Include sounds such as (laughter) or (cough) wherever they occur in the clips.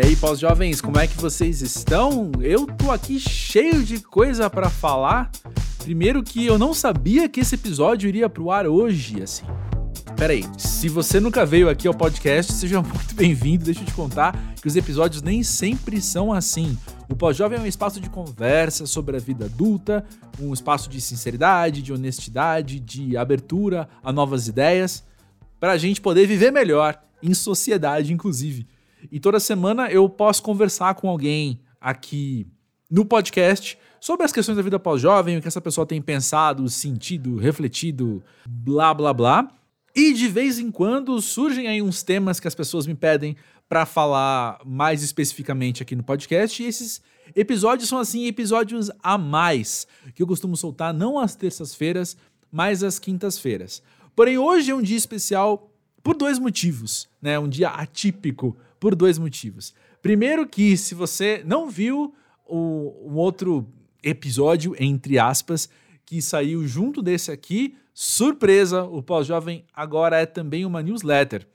E aí, pós-jovens, como é que vocês estão? Eu tô aqui cheio de coisa para falar. Primeiro que eu não sabia que esse episódio iria pro ar hoje, assim. Pera aí, se você nunca veio aqui ao podcast, seja (laughs) muito bem-vindo. Deixa eu te contar que os episódios nem sempre são assim. O Pós-Jovem é um espaço de conversa sobre a vida adulta, um espaço de sinceridade, de honestidade, de abertura a novas ideias, para a gente poder viver melhor, em sociedade, inclusive. E toda semana eu posso conversar com alguém aqui no podcast sobre as questões da vida pós-jovem, o que essa pessoa tem pensado, sentido, refletido, blá blá blá. E de vez em quando surgem aí uns temas que as pessoas me pedem para falar mais especificamente aqui no podcast. E esses episódios são assim episódios a mais que eu costumo soltar não às terças-feiras, mas às quintas-feiras. Porém, hoje é um dia especial por dois motivos, né? Um dia atípico por dois motivos. Primeiro que se você não viu o, um outro episódio entre aspas que saiu junto desse aqui, surpresa, o Pós-Jovem agora é também uma newsletter.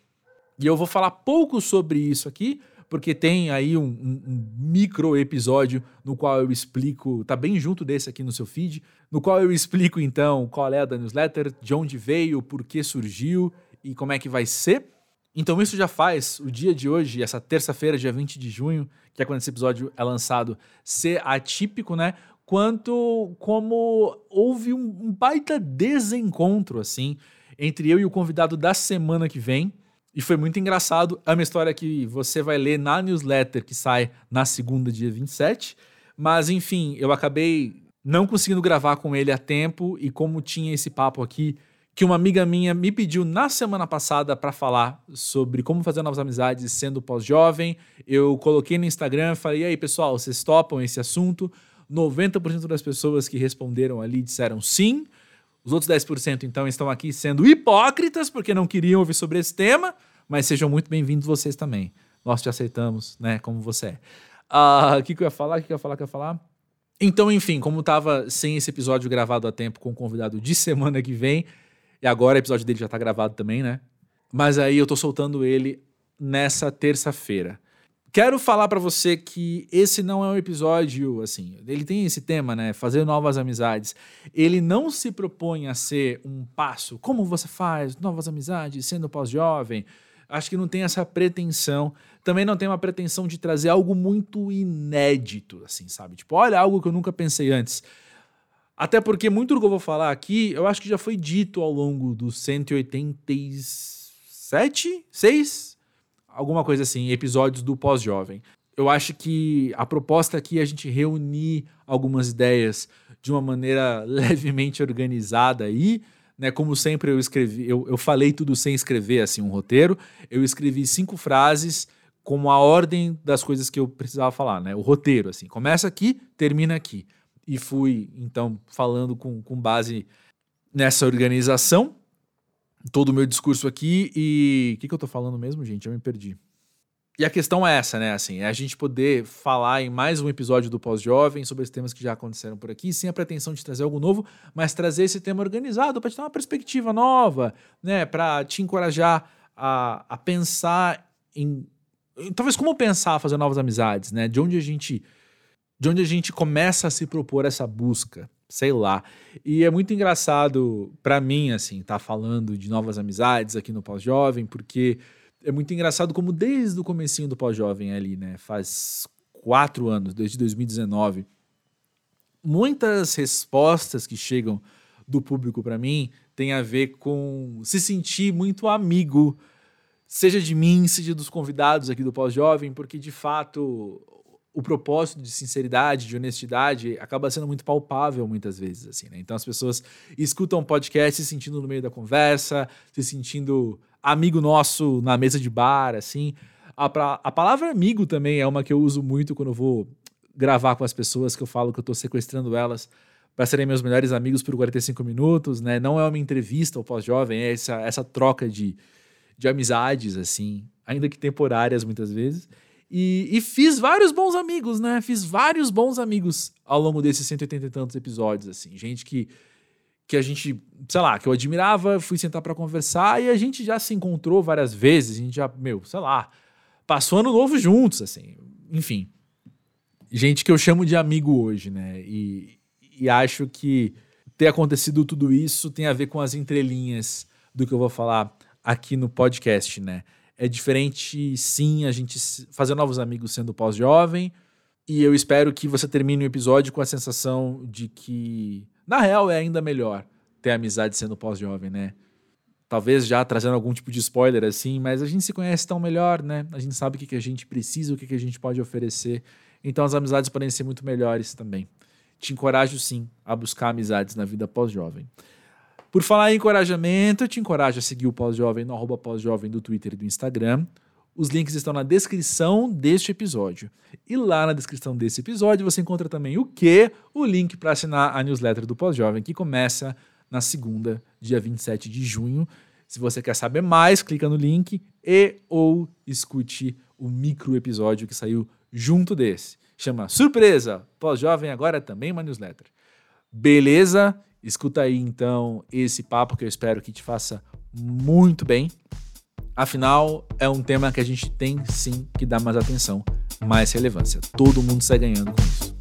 E eu vou falar pouco sobre isso aqui, porque tem aí um, um, um, micro episódio no qual eu explico, tá bem junto desse aqui no seu feed, no qual eu explico então qual é a da newsletter, de onde veio, por que surgiu e como é que vai ser. Então isso já faz o dia de hoje, essa terça-feira, dia 20 de junho, que é quando esse episódio é lançado, ser atípico, né? Quanto como houve um, baita desencontro, assim, entre eu e o convidado da semana que vem. E foi muito engraçado. É uma história que você vai ler na newsletter que sai na segunda, dia 27. Mas, enfim, eu acabei não conseguindo gravar com ele a tempo. E como tinha esse papo aqui que uma amiga minha me pediu na semana passada para falar sobre como fazer novas amizades sendo pós-jovem. Eu coloquei no Instagram, falei: "E aí, pessoal, vocês topam esse assunto?" 90% das pessoas que responderam ali disseram sim. Os outros 10% então estão aqui sendo hipócritas porque não queriam ouvir sobre esse tema, mas sejam muito bem-vindos vocês também. Nós te aceitamos, né, como você é. Ah, o uh, que, que eu ia falar? O que, que eu ia falar? O que eu ia falar? Então, enfim, como tava sem esse episódio gravado a tempo com o convidado de semana que vem, e agora o episódio dele já tá gravado também, né? Mas aí eu tô soltando ele nessa terça-feira. Quero falar para você que esse não é um episódio, assim, ele tem esse tema, né? Fazer novas amizades. Ele não se propõe a ser um passo, como você faz novas amizades sendo pós-jovem. Acho que não tem essa pretensão. Também não tem uma pretensão de trazer algo muito inédito, assim, sabe? Tipo, olha, algo que eu nunca pensei antes. Até porque muito do que eu vou falar aqui, eu acho que já foi dito ao longo dos 187, 6, alguma coisa assim, episódios do Pós-Jovem. Eu acho que a proposta aqui é a gente reunir algumas ideias de uma maneira (laughs) levemente organizada aí, né? Como sempre eu escrevi, eu, eu falei tudo sem escrever assim um roteiro. Eu escrevi cinco frases com a ordem das coisas que eu precisava falar, né? O roteiro, assim, começa aqui, termina aqui e fui, então, falando com, com base nessa organização, todo o meu discurso aqui e... O que, que eu tô falando mesmo, gente? Eu me perdi. E a questão é essa, né? Assim, é a gente poder falar em mais um episódio do Pós-Jovem sobre os temas que já aconteceram por aqui, sem a pretensão de trazer algo novo, mas trazer esse tema organizado para te dar uma perspectiva nova, né? Para te encorajar a, a pensar em, em. Talvez como pensar fazer novas amizades, né? De onde a gente de onde a gente começa a se propor essa busca, sei lá. E é muito engraçado para mim, assim, estar tá falando de novas amizades aqui no Pós-Jovem, porque é muito engraçado como desde o comecinho do Pós-Jovem ali, né, faz quatro anos, desde 2019, muitas respostas que chegam do público para mim têm a ver com se sentir muito amigo, seja de mim, seja dos convidados aqui do Pós-Jovem, porque de fato o propósito de sinceridade, de honestidade, acaba sendo muito palpável muitas vezes, assim, né? Então as pessoas escutam o podcast se sentindo no meio da conversa, se sentindo amigo nosso na mesa de bar, assim. A, pra, a palavra amigo também é uma que eu uso muito quando eu vou gravar com as pessoas, que eu falo que eu estou sequestrando elas para serem meus melhores amigos por 45 minutos, né? Não é uma entrevista ao pós-jovem, é essa, essa troca de, de amizades, assim, ainda que temporárias muitas vezes. E, e, fiz vários bons amigos, né? Fiz vários bons amigos ao longo desses 180 e tantos episódios, assim. Gente que, que a gente, sei lá, que eu admirava, fui sentar para conversar e a gente já se encontrou várias vezes. A gente já, meu, sei lá, passou ano novo juntos, assim. Enfim. Gente que eu chamo de amigo hoje, né? E, e acho que ter acontecido tudo isso tem a ver com as entrelinhas do que eu vou falar aqui no podcast, né? É diferente, sim, a gente fazer novos amigos sendo pós-jovem. E eu espero que você termine o episódio com a sensação de que, na real, é ainda melhor ter amizade sendo pós-jovem, né? Talvez já trazendo algum tipo de spoiler assim, mas a gente se conhece tão melhor, né? A gente sabe o que, a gente precisa, o que, que a gente pode oferecer. Então as amizades podem ser muito melhores também. Te encorajo sim a buscar amizades na vida pós-jovem. Por falar em encorajamento, eu te encorajo a seguir o Pós-Jovem no arroba pós-jovem do Twitter e do Instagram. Os links estão na descrição deste episódio. E lá na descrição desse episódio você encontra também o que? O link para assinar a newsletter do Pós-Jovem, que começa na segunda, dia 27 de junho. Se você quer saber mais, clica no link e ou escute o micro episódio que saiu junto desse. Chama Surpresa! Pós-Jovem agora é também uma newsletter. Beleza? Escuta aí então esse papo que eu espero que te faça muito bem. Afinal, é um tema que a gente tem sim que dar mais atenção, mais relevância. Todo mundo sai ganhando com isso.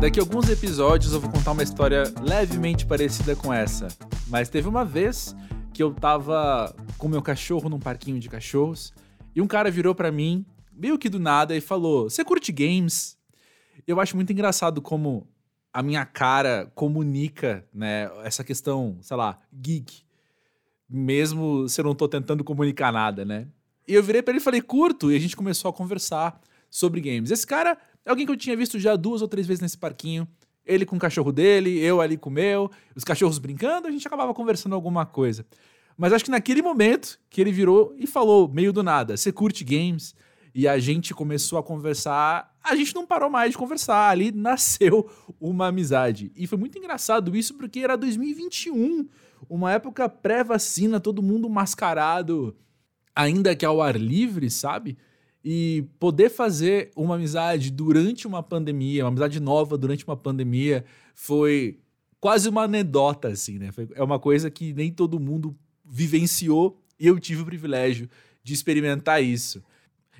Daqui a alguns episódios eu vou contar uma história levemente parecida com essa. Mas teve uma vez que eu tava com meu cachorro num parquinho de cachorros e um cara virou para mim, meio que do nada, e falou: Você curte games? Eu acho muito engraçado como a minha cara comunica, né, essa questão, sei lá, geek, mesmo se eu não tô tentando comunicar nada, né? E eu virei para ele e falei: Curto, e a gente começou a conversar sobre games. Esse cara é alguém que eu tinha visto já duas ou três vezes nesse parquinho. Ele com o cachorro dele, eu ali com o meu, os cachorros brincando, a gente acabava conversando alguma coisa. Mas acho que naquele momento que ele virou e falou, meio do nada, você curte games? E a gente começou a conversar, a gente não parou mais de conversar, ali nasceu uma amizade. E foi muito engraçado isso porque era 2021, uma época pré-vacina, todo mundo mascarado, ainda que ao ar livre, sabe? E poder fazer uma amizade durante uma pandemia, uma amizade nova durante uma pandemia, foi quase uma anedota, assim, né? Foi, é uma coisa que nem todo mundo vivenciou e eu tive o privilégio de experimentar isso.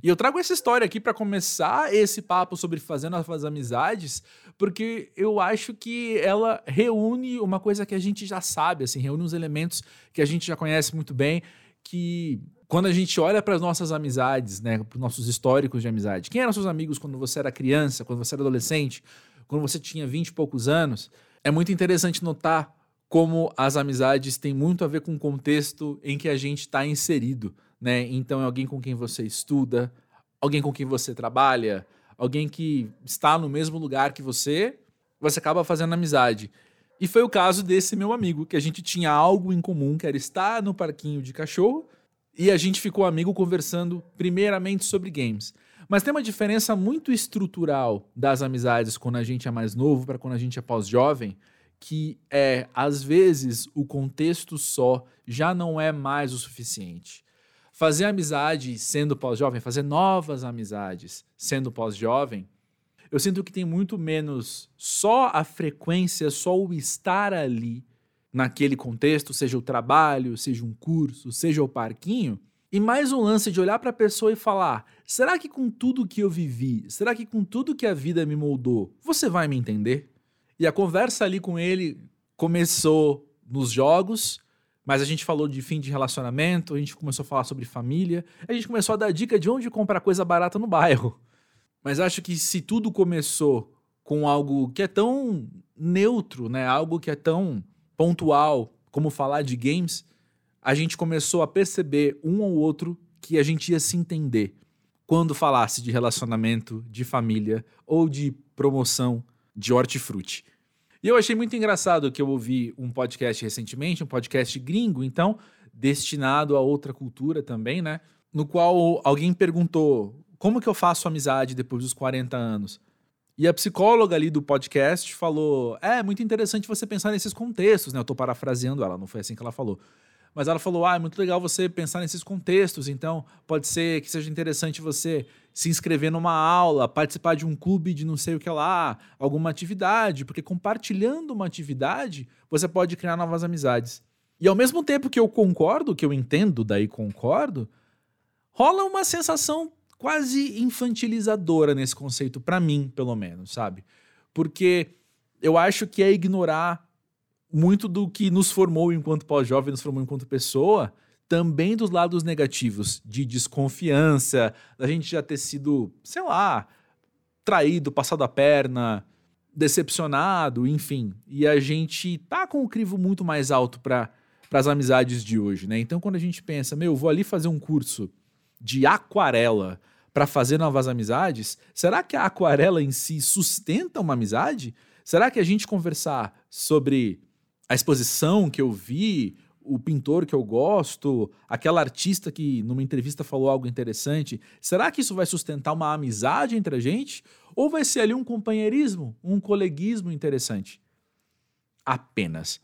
E eu trago essa história aqui para começar esse papo sobre fazer novas amizades, porque eu acho que ela reúne uma coisa que a gente já sabe, assim, reúne uns elementos que a gente já conhece muito bem, que quando a gente olha para as nossas amizades, né, para os nossos históricos de amizade, quem eram seus amigos quando você era criança, quando você era adolescente, quando você tinha 20 e poucos anos, é muito interessante notar como as amizades têm muito a ver com o contexto em que a gente está inserido, né? Então é alguém com quem você estuda, alguém com quem você trabalha, alguém que está no mesmo lugar que você, você acaba fazendo amizade. E foi o caso desse meu amigo, que a gente tinha algo em comum, que era estar no parquinho de cachorro, e a gente ficou amigo conversando primeiramente sobre games. Mas tem uma diferença muito estrutural das amizades quando a gente é mais novo para quando a gente é pós-jovem, que é, às vezes, o contexto só já não é mais o suficiente. Fazer amizade sendo pós-jovem, fazer novas amizades sendo pós-jovem, eu sinto que tem muito menos só a frequência, só o estar ali naquele contexto, seja o trabalho, seja um curso, seja o parquinho, e mais um lance de olhar para a pessoa e falar: será que com tudo que eu vivi, será que com tudo que a vida me moldou, você vai me entender? E a conversa ali com ele começou nos jogos, mas a gente falou de fim de relacionamento, a gente começou a falar sobre família, a gente começou a dar dica de onde comprar coisa barata no bairro. Mas acho que se tudo começou com algo que é tão neutro, né, algo que é tão pontual como falar de games, a gente começou a perceber um ou outro que a gente ia se entender quando falasse de relacionamento, de família ou de promoção de hortifruti. E eu achei muito engraçado que eu ouvi um podcast recentemente, um podcast gringo, então, destinado a outra cultura também, né? No qual alguém perguntou: como que eu faço amizade depois dos 40 anos? E a psicóloga ali do podcast falou: é muito interessante você pensar nesses contextos, né? Eu tô parafraseando ela, não foi assim que ela falou. Mas ela falou: ah, é muito legal você pensar nesses contextos, então pode ser que seja interessante você se inscrever numa aula, participar de um clube de não sei o que lá, alguma atividade, porque compartilhando uma atividade, você pode criar novas amizades. E ao mesmo tempo que eu concordo, que eu entendo, daí concordo, rola uma sensação quase infantilizadora nesse conceito, para mim, pelo menos, sabe? Porque eu acho que é ignorar muito do que nos formou enquanto pós-jovem, nos formou enquanto pessoa, também dos lados negativos, de desconfiança, da gente já ter sido, sei lá, traído, passado a perna, decepcionado, enfim. E a gente tá com o crivo muito mais alto para as amizades de hoje, né? Então quando a gente pensa, meu, vou ali fazer um curso de aquarela para fazer novas amizades, será que a aquarela em si sustenta uma amizade? Será que a gente conversar sobre a exposição que eu vi, o pintor que eu gosto, aquela artista que numa entrevista falou algo interessante, será que isso vai sustentar uma amizade entre a gente? Ou vai ser ali um companheirismo, um coleguismo interessante? Apenas.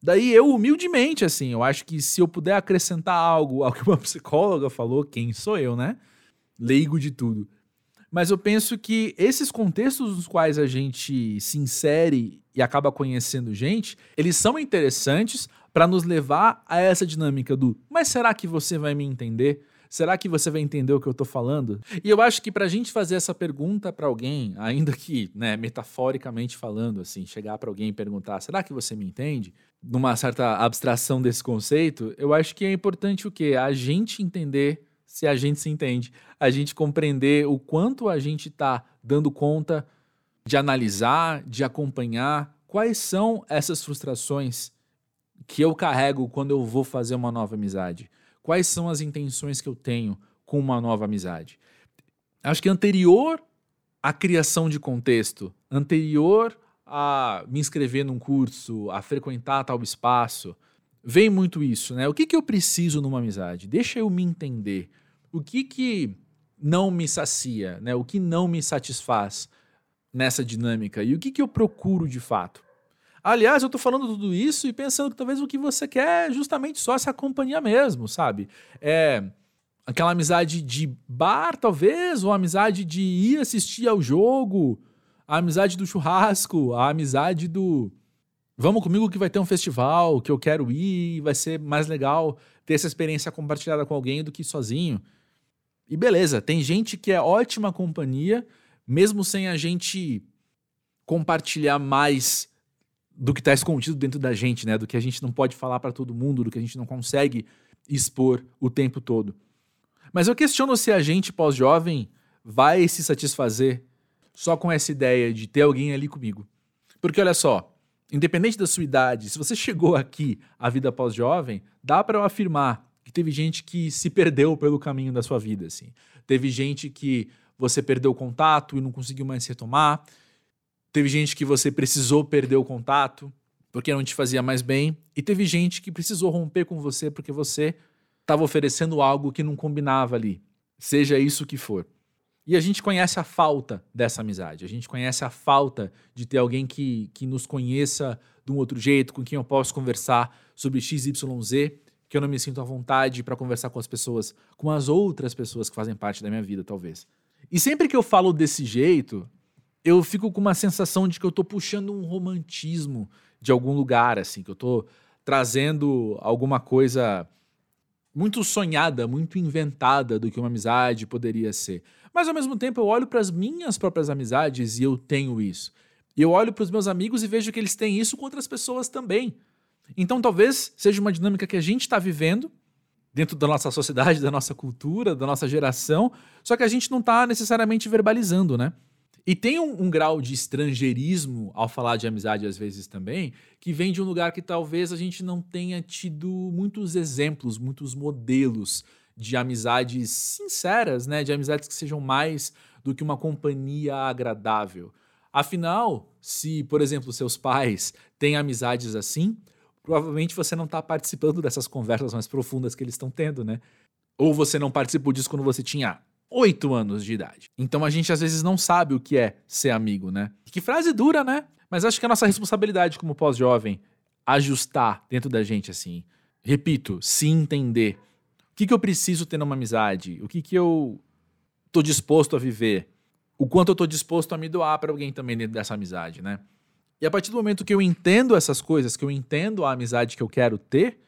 Daí eu, humildemente, assim, eu acho que se eu puder acrescentar algo ao que uma (laughs) psicóloga falou, quem sou eu, né? Leigo de tudo. Mas eu penso que esses contextos nos quais a gente se insere e acaba conhecendo gente, eles são interessantes para nos levar a essa dinâmica do mas será que você vai me entender? Será que você vai entender o que eu estou falando? E eu acho que para a gente fazer essa pergunta para alguém, ainda que, né, metaforicamente falando, assim, chegar para alguém e perguntar, será que você me entende? Numa certa abstração desse conceito, eu acho que é importante o quê? A gente entender se a gente se entende, a gente compreender o quanto a gente está dando conta de analisar, de acompanhar quais são essas frustrações que eu carrego quando eu vou fazer uma nova amizade. Quais são as intenções que eu tenho com uma nova amizade? Acho que anterior à criação de contexto, anterior a me inscrever num curso, a frequentar tal espaço, vem muito isso, né? O que, que eu preciso numa amizade? Deixa eu me entender. O que que não me sacia, né? O que não me satisfaz? nessa dinâmica e o que, que eu procuro de fato. Aliás, eu tô falando tudo isso e pensando que talvez o que você quer é justamente só essa companhia mesmo, sabe? É aquela amizade de bar, talvez, ou amizade de ir assistir ao jogo, a amizade do churrasco, a amizade do vamos comigo que vai ter um festival, que eu quero ir, vai ser mais legal ter essa experiência compartilhada com alguém do que sozinho. E beleza, tem gente que é ótima companhia, mesmo sem a gente compartilhar mais do que está escondido dentro da gente, né? Do que a gente não pode falar para todo mundo, do que a gente não consegue expor o tempo todo. Mas eu questiono se a gente pós-jovem vai se satisfazer só com essa ideia de ter alguém ali comigo. Porque olha só, independente da sua idade, se você chegou aqui à vida pós-jovem, dá para eu afirmar que teve gente que se perdeu pelo caminho da sua vida, assim. Teve gente que você perdeu o contato e não conseguiu mais retomar. Teve gente que você precisou perder o contato porque não te fazia mais bem. E teve gente que precisou romper com você porque você estava oferecendo algo que não combinava ali, seja isso que for. E a gente conhece a falta dessa amizade, a gente conhece a falta de ter alguém que, que nos conheça de um outro jeito, com quem eu posso conversar sobre XYZ, que eu não me sinto à vontade para conversar com as pessoas, com as outras pessoas que fazem parte da minha vida, talvez. E sempre que eu falo desse jeito, eu fico com uma sensação de que eu tô puxando um romantismo de algum lugar, assim, que eu tô trazendo alguma coisa muito sonhada, muito inventada do que uma amizade poderia ser. Mas ao mesmo tempo eu olho para as minhas próprias amizades e eu tenho isso. Eu olho para os meus amigos e vejo que eles têm isso com outras pessoas também. Então talvez seja uma dinâmica que a gente está vivendo dentro da nossa sociedade, da nossa cultura, da nossa geração, só que a gente não está necessariamente verbalizando, né? E tem um, um, grau de estrangeirismo ao falar de amizade às vezes também, que vem de um lugar que talvez a gente não tenha tido muitos exemplos, muitos modelos de amizades sinceras, né? De amizades que sejam mais do que uma companhia agradável. Afinal, se, por exemplo, seus pais têm amizades assim, provavelmente você não está participando dessas conversas mais profundas que eles estão tendo, né? Ou você não participou disso quando você tinha oito anos de idade. Então a gente às vezes não sabe o que é ser amigo, né? Que frase dura, né? Mas acho que é nossa responsabilidade como pós-jovem ajustar dentro da gente, assim. Repito, se entender. Que, que eu preciso ter numa amizade? O que, que eu tô disposto a viver? O quanto eu tô disposto a me doar para alguém também dentro dessa amizade, né? E a partir do momento que eu entendo essas coisas, que eu entendo a amizade que eu quero ter,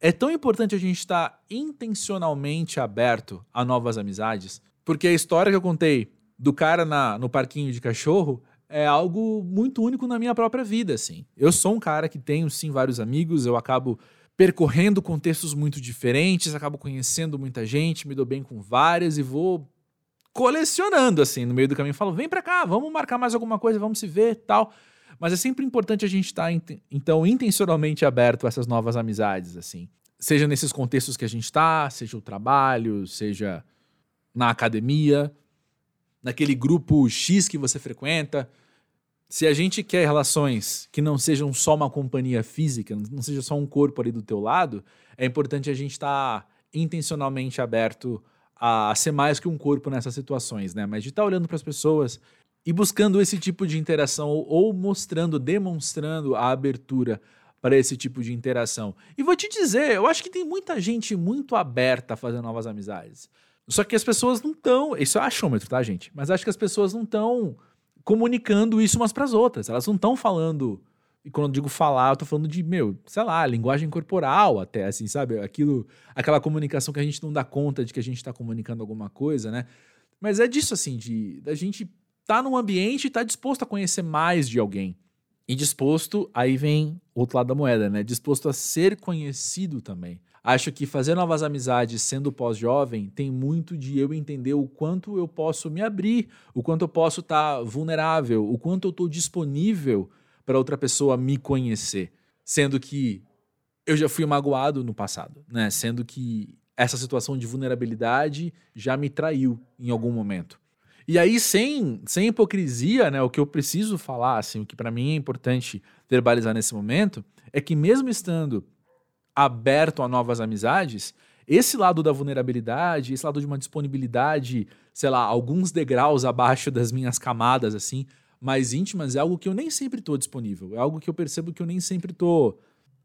é tão importante a gente estar tá intencionalmente aberto a novas amizades, porque a história que eu contei do cara na, no parquinho de cachorro é algo muito único na minha própria vida, assim. Eu sou um cara que tenho, sim, vários amigos, eu acabo percorrendo contextos muito diferentes, acabo conhecendo muita gente, me dou bem com várias e vou colecionando, assim, no meio do caminho. Falo, vem pra cá, vamos marcar mais alguma coisa, vamos se ver tal. Mas é sempre importante a gente estar, tá, então, intencionalmente aberto a essas novas amizades, assim. Seja nesses contextos que a gente está, seja o trabalho, seja na academia, naquele grupo X que você frequenta. Se a gente quer relações que não sejam só uma companhia física, não seja só um corpo ali do teu lado, é importante a gente estar tá intencionalmente aberto a ser mais que um corpo nessas situações, né? Mas de estar tá olhando para as pessoas e buscando esse tipo de interação ou, mostrando, demonstrando a abertura para esse tipo de interação. E vou te dizer, eu acho que tem muita gente muito aberta a fazer novas amizades. Só que as pessoas não estão. Isso é achômetro, tá, gente? Mas acho que as pessoas não estão comunicando isso umas para as outras. Elas não estão falando. E quando eu digo falar, eu tô falando de, meu, sei lá, linguagem corporal até, assim, sabe? Aquilo, aquela comunicação que a gente não dá conta de que a gente está comunicando alguma coisa, né? Mas é disso, assim, de da gente tá num ambiente e tá disposto a conhecer mais de alguém. E disposto, aí vem outro lado da moeda, né? Disposto a ser conhecido também. Acho que fazer novas amizades sendo pós-jovem tem muito de eu entender o quanto eu posso me abrir, o quanto eu posso estar tá vulnerável, o quanto eu estou disponível para outra pessoa me conhecer. Sendo que eu já fui magoado no passado, né? Sendo que essa situação de vulnerabilidade já me traiu em algum momento. E aí, sem, sem hipocrisia, né, o que eu preciso falar, assim, o que para mim é importante verbalizar nesse momento, é que mesmo estando aberto a novas amizades, esse lado da vulnerabilidade, esse lado de uma disponibilidade, sei lá, alguns degraus abaixo das minhas camadas, assim, mais íntimas, é algo que eu nem sempre estou disponível. É algo que eu percebo que eu nem sempre estou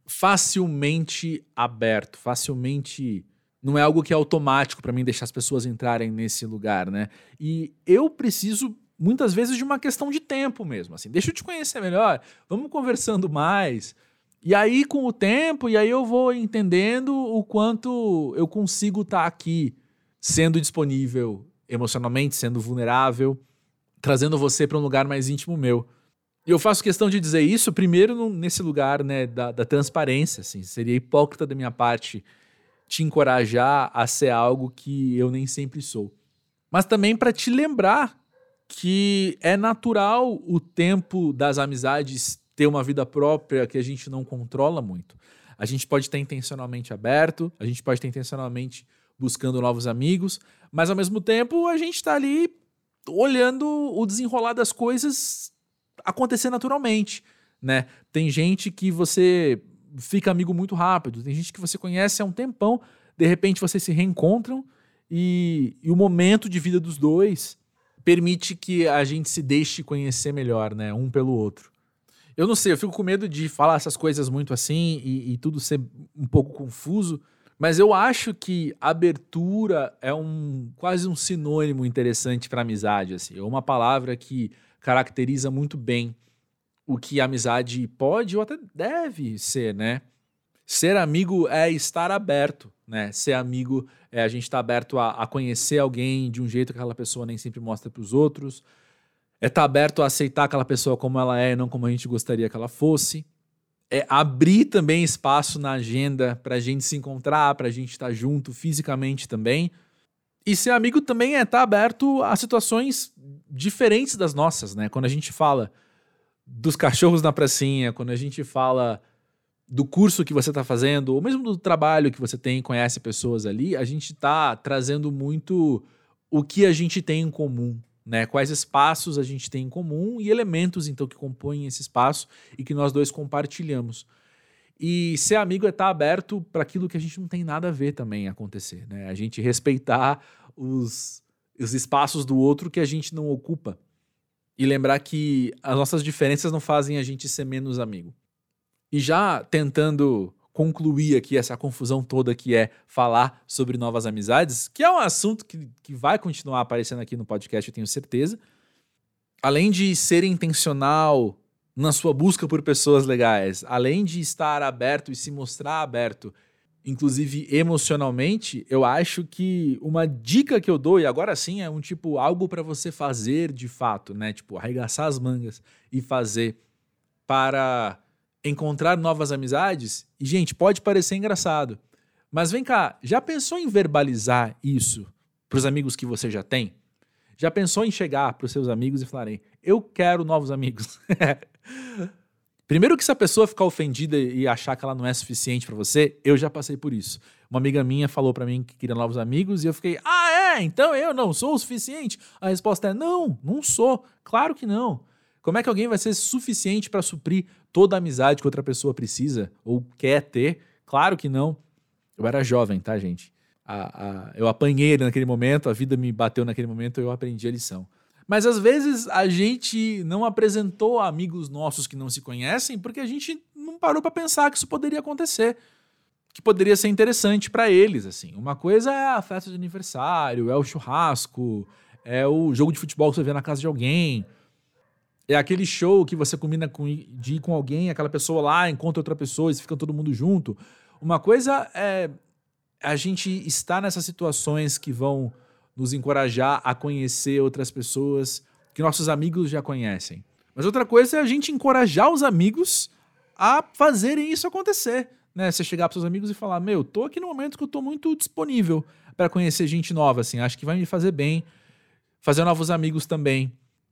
facilmente aberto, facilmente não é algo que é automático para mim deixar as pessoas entrarem nesse lugar, né? E eu preciso muitas vezes de uma questão de tempo mesmo, assim, deixa eu te conhecer melhor, vamos conversando mais. E aí com o tempo, e aí eu vou entendendo o quanto eu consigo estar tá aqui sendo disponível emocionalmente, sendo vulnerável, trazendo você para um lugar mais íntimo meu. E eu faço questão de dizer isso primeiro nesse lugar, né, da, da transparência, assim, seria hipócrita da minha parte te encorajar a ser algo que eu nem sempre sou. Mas também para te lembrar que é natural o tempo das amizades ter uma vida própria que a gente não controla muito. A gente pode estar intencionalmente aberto, a gente pode estar intencionalmente buscando novos amigos, mas ao mesmo tempo a gente está ali olhando o desenrolar das coisas acontecer naturalmente, né? Tem gente que você fica amigo muito rápido. Tem gente que você conhece há um tempão, de repente vocês se reencontram e, e o momento de vida dos dois permite que a gente se deixe conhecer melhor, né? Um pelo outro. Eu não sei, eu fico com medo de falar essas coisas muito assim e, e tudo ser um pouco confuso, mas eu acho que abertura é um quase um sinônimo interessante para amizade, assim. É uma palavra que caracteriza muito bem o que a amizade pode ou até deve ser, né? Ser amigo é estar aberto, né? Ser amigo é a gente estar tá aberto a, a, conhecer alguém de um jeito que aquela pessoa nem sempre mostra para os outros. É estar tá aberto a aceitar aquela pessoa como ela é, não como a gente gostaria que ela fosse. É abrir também espaço na agenda para a gente se encontrar, para a gente estar tá junto fisicamente também. E ser amigo também é estar aberto a situações diferentes das nossas, né? Quando a gente fala dos cachorros na pracinha, quando a gente fala do curso que você está fazendo, ou mesmo do trabalho que você tem, conhece pessoas ali, a gente está trazendo muito o que a gente tem em comum, né? Quais espaços a gente tem em comum e elementos então que compõem esse espaço e que nós dois compartilhamos. E ser amigo é estar tá aberto para aquilo que a gente não tem nada a ver também acontecer, né? A gente respeitar os, os espaços do outro que a gente não ocupa e lembrar que as nossas diferenças não fazem a gente ser menos amigo. E já tentando concluir aqui essa confusão toda que é falar sobre novas amizades, que é um assunto que, que vai continuar aparecendo aqui no podcast, eu tenho certeza. Além de ser intencional na sua busca por pessoas legais, além de estar aberto e se mostrar aberto, inclusive emocionalmente, eu acho que uma dica que eu dou, e agora sim é um tipo algo para você fazer de fato, né? Tipo, arregaçar as mangas e fazer para encontrar novas amizades. E, gente, pode parecer engraçado, mas vem cá, já pensou em verbalizar isso para os amigos que você já tem? Já pensou em chegar para os seus amigos e falarem: Eu quero novos amigos? (laughs) Primeiro que se a pessoa ficar ofendida e achar que ela não é suficiente para você, eu já passei por isso. Uma amiga minha falou para mim que queria novos amigos e eu fiquei: "Ah, é? Então eu não sou o suficiente?" A resposta é: "Não, não sou. Claro que não. Como é que alguém vai ser suficiente para suprir toda a amizade que outra pessoa precisa ou quer ter? Claro que não. Eu era jovem, tá, gente? A, a, eu apanhei ele naquele momento, a vida me bateu naquele momento, eu aprendi a lição. Mas às vezes a gente não apresentou amigos nossos que não se conhecem porque a gente não parou para pensar que isso poderia acontecer, que poderia ser interessante para eles, assim. Uma coisa é a festa de aniversário, é o churrasco, é o jogo de futebol que você vê na casa de alguém, é aquele show que você combina com, de ir com alguém, aquela pessoa lá encontra outra pessoa e fica todo mundo junto. Uma coisa é a gente estar nessas situações que vão nos encorajar a conhecer outras pessoas que nossos amigos já conhecem. Mas outra coisa é a gente encorajar os amigos a fazerem isso acontecer. Né? Você chegar para seus amigos e falar: Meu, tô aqui no momento que eu tô muito disponível para conhecer gente nova, assim, acho que vai me fazer bem, fazer novos amigos também.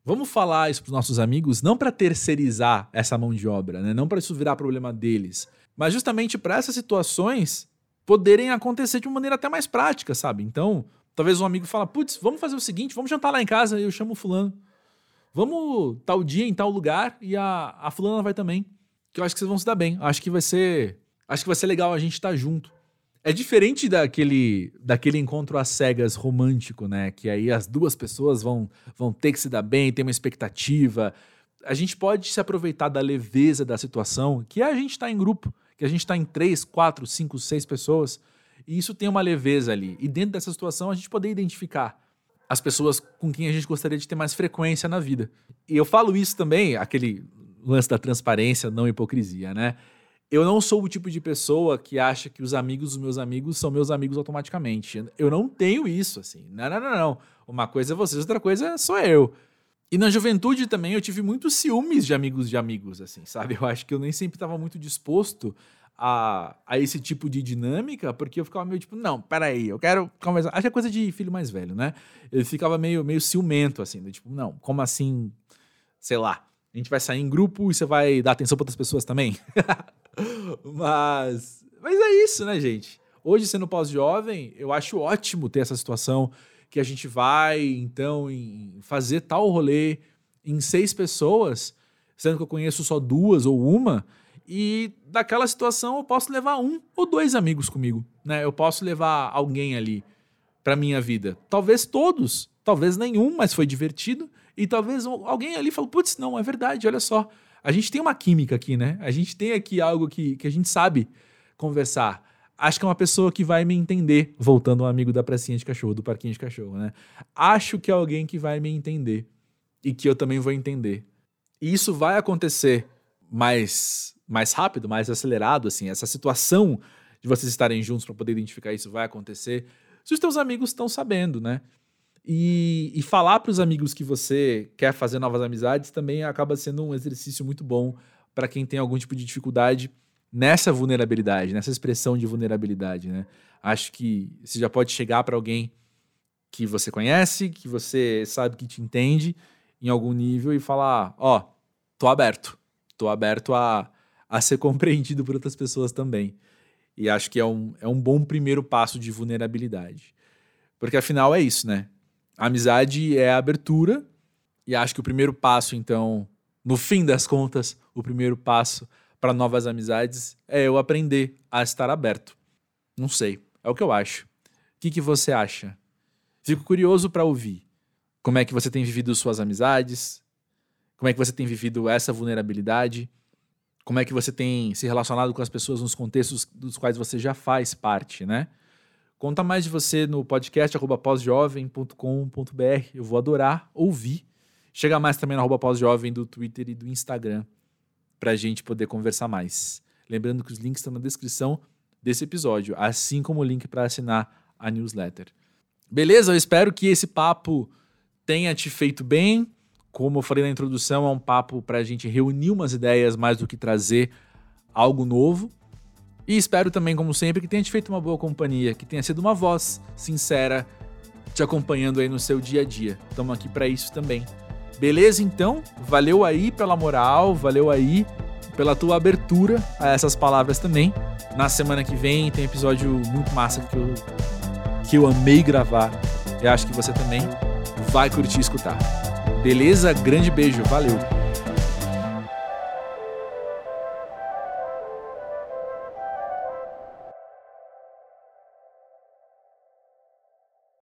Vamos falar isso para os nossos amigos, não para terceirizar essa mão de obra, né? não para isso virar problema deles, mas justamente para essas situações poderem acontecer de uma maneira até mais prática, sabe? Então, Talvez um amigo fala, putz, vamos fazer o seguinte, vamos jantar lá em casa e eu chamo o fulano. Vamos tal dia em tal lugar e a, a fulana vai também. Que eu acho que vocês vão se dar bem. Acho que vai ser. Acho que vai ser legal a gente estar tá junto. É diferente daquele, daquele encontro às cegas romântico, né? Que aí as duas pessoas vão, vão ter que se dar bem, ter uma expectativa. A gente pode se aproveitar da leveza da situação, que é a gente estar tá em grupo, que a gente está em três, quatro, cinco, seis pessoas e isso tem uma leveza ali. E dentro dessa situação, a gente poder identificar as pessoas com quem a gente gostaria de ter mais frequência na vida. E eu falo isso também, aquele lance da transparência, não hipocrisia, né? Eu não sou o tipo de pessoa que acha que os amigos dos meus amigos são meus amigos automaticamente. Eu não tenho isso, assim. Não, não, não, não. Uma coisa é vocês, outra coisa sou eu. E na juventude também eu tive muitos ciúmes de amigos de amigos, assim, sabe? Eu acho que eu nem sempre estava muito disposto a, a esse tipo de dinâmica, porque eu ficava meio tipo, não, peraí, eu quero conversar. Acho que é coisa de filho mais velho, né? Ele ficava meio, meio ciumento, assim, do tipo, não, como assim, sei lá, a gente vai sair em grupo e você vai dar atenção para outras pessoas também? (laughs) mas, mas é isso, né, gente? Hoje, sendo pós-jovem, eu acho ótimo ter essa situação que a gente vai, então, em fazer tal rolê em seis pessoas, sendo que eu conheço só duas ou uma, e daquela situação eu posso levar um ou dois amigos comigo, né? Eu posso levar alguém ali para minha vida. Talvez todos, talvez nenhum, mas foi divertido. E talvez alguém ali falou, putz, não, é verdade, olha só. A gente tem uma química aqui, né? A gente tem aqui algo que, que a gente sabe conversar. Acho que é uma pessoa que vai me entender, voltando um amigo da pracinha de cachorro, do parquinho de cachorro, né? Acho que é alguém que vai me entender e que eu também vou entender. E isso vai acontecer mais mais rápido, mais acelerado, assim, essa situação de vocês estarem juntos para poder identificar isso vai acontecer, se os teus amigos estão sabendo, né? E, e falar para os amigos que você quer fazer novas amizades também acaba sendo um exercício muito bom para quem tem algum tipo de dificuldade nessa vulnerabilidade, nessa expressão de vulnerabilidade, né? Acho que você já pode chegar para alguém que você conhece, que você sabe que te entende em algum nível e falar, ó, oh, tô aberto, tô aberto a a ser (laughs) compreendido por outras pessoas também. E acho que é um, é um bom primeiro passo de vulnerabilidade. Porque afinal é isso, né? Amizade é a abertura, e acho que o primeiro passo, então, no fim das contas, o primeiro passo para novas amizades é eu aprender a estar aberto. Não sei, é o que eu acho. O que, que você acha? Fico curioso para ouvir. Como é que você tem vivido suas amizades? Como é que você tem vivido essa vulnerabilidade? como é que você tem se relacionado com as pessoas nos contextos dos quais você já faz parte, né? Conta mais de você no podcast pós-jovem.com.br. Eu vou adorar ouvir. Chega mais também no arroba pós-jovem do Twitter e do Instagram para a gente poder conversar mais. Lembrando que os links estão na descrição desse episódio, assim como o link para assinar a newsletter. Beleza? Eu espero que esse papo tenha te feito bem. Como eu falei na introdução, é um papo para a gente reunir umas ideias mais do que trazer algo novo. E espero também, como sempre, que tenha te feito uma boa companhia, que tenha sido uma voz sincera te acompanhando aí no seu dia a dia. Estamos aqui para isso também. Beleza, então? Valeu aí pela moral, valeu aí pela tua abertura a essas palavras também. Na semana que vem tem episódio muito massa que eu, que eu amei gravar. Eu acho que você também vai curtir escutar. Beleza? Grande beijo, valeu!